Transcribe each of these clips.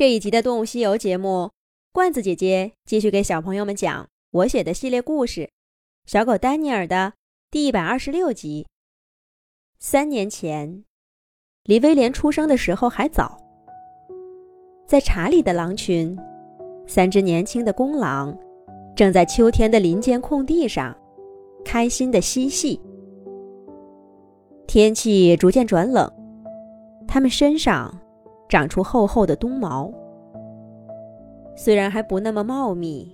这一集的《动物西游》节目，罐子姐姐继续给小朋友们讲我写的系列故事《小狗丹尼尔》的第一百二十六集。三年前，离威廉出生的时候还早，在查理的狼群，三只年轻的公狼正在秋天的林间空地上开心的嬉戏。天气逐渐转冷，它们身上。长出厚厚的冬毛，虽然还不那么茂密，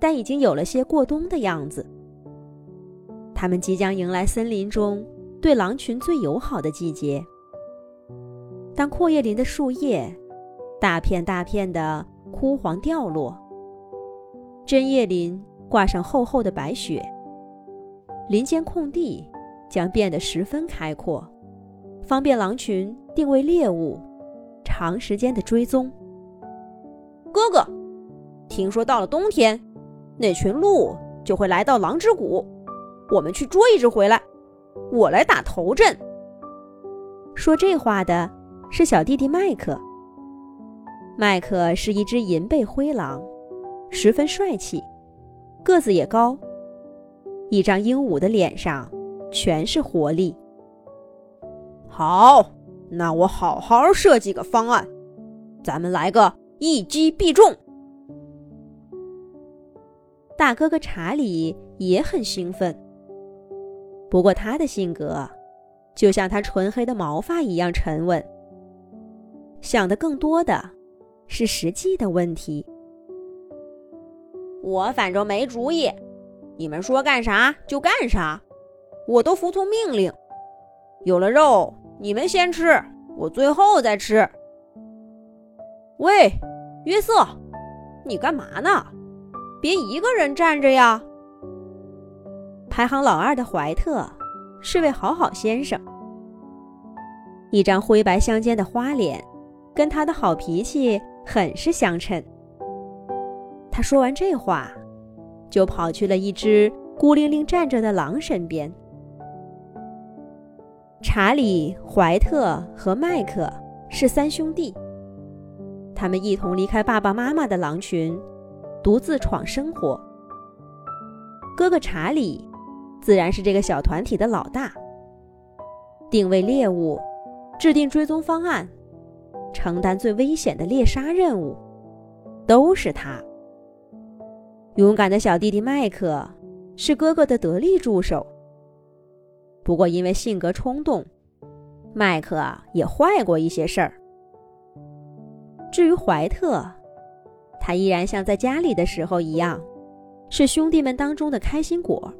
但已经有了些过冬的样子。它们即将迎来森林中对狼群最友好的季节。当阔叶林的树叶大片大片的枯黄掉落，针叶林挂上厚厚的白雪，林间空地将变得十分开阔，方便狼群定位猎物。长时间的追踪。哥哥，听说到了冬天，那群鹿就会来到狼之谷，我们去捉一只回来，我来打头阵。说这话的是小弟弟麦克。麦克是一只银背灰狼，十分帅气，个子也高，一张英武的脸上全是活力。好。那我好好设计个方案，咱们来个一击必中。大哥哥查理也很兴奋，不过他的性格就像他纯黑的毛发一样沉稳，想的更多的是实际的问题。我反正没主意，你们说干啥就干啥，我都服从命令。有了肉。你们先吃，我最后再吃。喂，约瑟，你干嘛呢？别一个人站着呀！排行老二的怀特是位好好先生，一张灰白相间的花脸，跟他的好脾气很是相称。他说完这话，就跑去了一只孤零零站着的狼身边。查理、怀特和麦克是三兄弟，他们一同离开爸爸妈妈的狼群，独自闯生活。哥哥查理自然是这个小团体的老大，定位猎物、制定追踪方案、承担最危险的猎杀任务，都是他。勇敢的小弟弟麦克是哥哥的得力助手。不过，因为性格冲动，麦克也坏过一些事儿。至于怀特，他依然像在家里的时候一样，是兄弟们当中的开心果。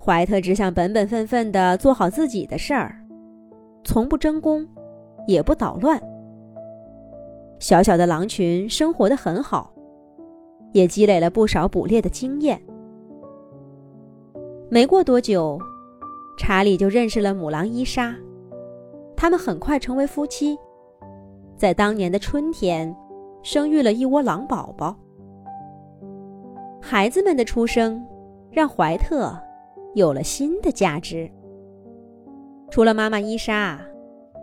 怀特只想本本分分地做好自己的事儿，从不争功，也不捣乱。小小的狼群生活的很好，也积累了不少捕猎的经验。没过多久。查理就认识了母狼伊莎，他们很快成为夫妻，在当年的春天，生育了一窝狼宝宝。孩子们的出生，让怀特有了新的价值。除了妈妈伊莎，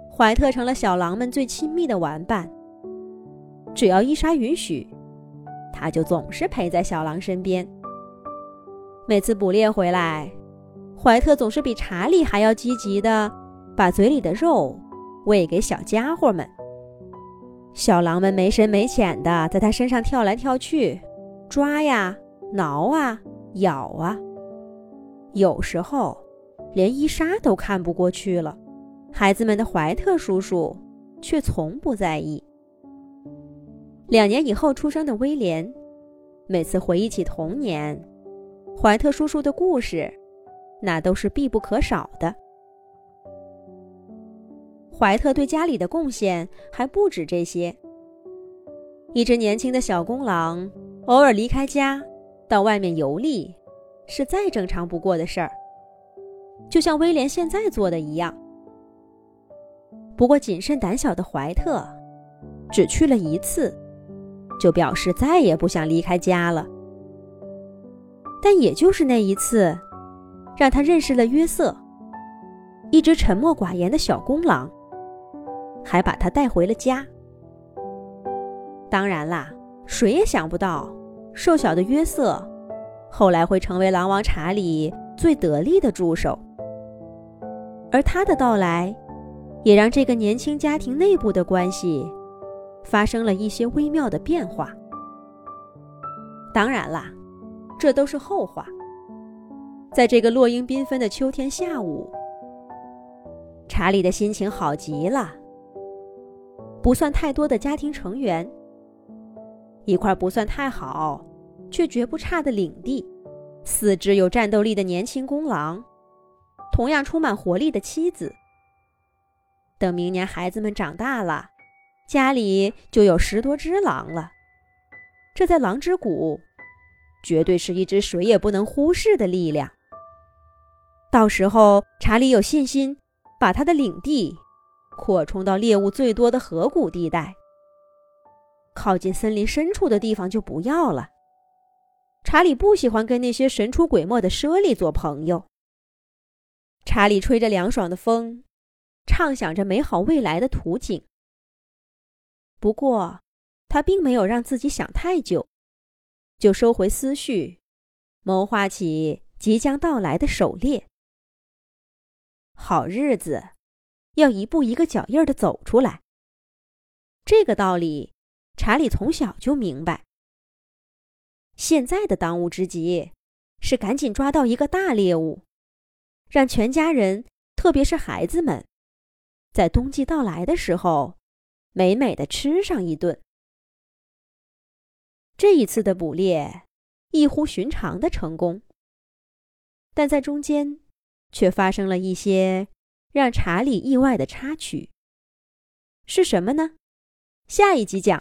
怀特成了小狼们最亲密的玩伴。只要伊莎允许，他就总是陪在小狼身边。每次捕猎回来。怀特总是比查理还要积极的，把嘴里的肉喂给小家伙们。小狼们没深没浅的在他身上跳来跳去，抓呀、挠啊、咬啊。有时候，连伊莎都看不过去了。孩子们的怀特叔叔却从不在意。两年以后出生的威廉，每次回忆起童年，怀特叔叔的故事。那都是必不可少的。怀特对家里的贡献还不止这些。一只年轻的小公狼偶尔离开家到外面游历，是再正常不过的事儿，就像威廉现在做的一样。不过谨慎胆小的怀特，只去了一次，就表示再也不想离开家了。但也就是那一次。让他认识了约瑟，一只沉默寡言的小公狼，还把他带回了家。当然啦，谁也想不到，瘦小的约瑟后来会成为狼王查理最得力的助手。而他的到来，也让这个年轻家庭内部的关系发生了一些微妙的变化。当然啦，这都是后话。在这个落英缤纷的秋天下午，查理的心情好极了。不算太多的家庭成员，一块不算太好却绝不差的领地，四只有战斗力的年轻公狼，同样充满活力的妻子。等明年孩子们长大了，家里就有十多只狼了。这在狼之谷，绝对是一只谁也不能忽视的力量。到时候，查理有信心把他的领地扩充到猎物最多的河谷地带。靠近森林深处的地方就不要了。查理不喜欢跟那些神出鬼没的猞猁做朋友。查理吹着凉爽的风，畅想着美好未来的图景。不过，他并没有让自己想太久，就收回思绪，谋划起即将到来的狩猎。好日子，要一步一个脚印的走出来。这个道理，查理从小就明白。现在的当务之急，是赶紧抓到一个大猎物，让全家人，特别是孩子们，在冬季到来的时候，美美的吃上一顿。这一次的捕猎，异乎寻常的成功，但在中间。却发生了一些让查理意外的插曲。是什么呢？下一集讲。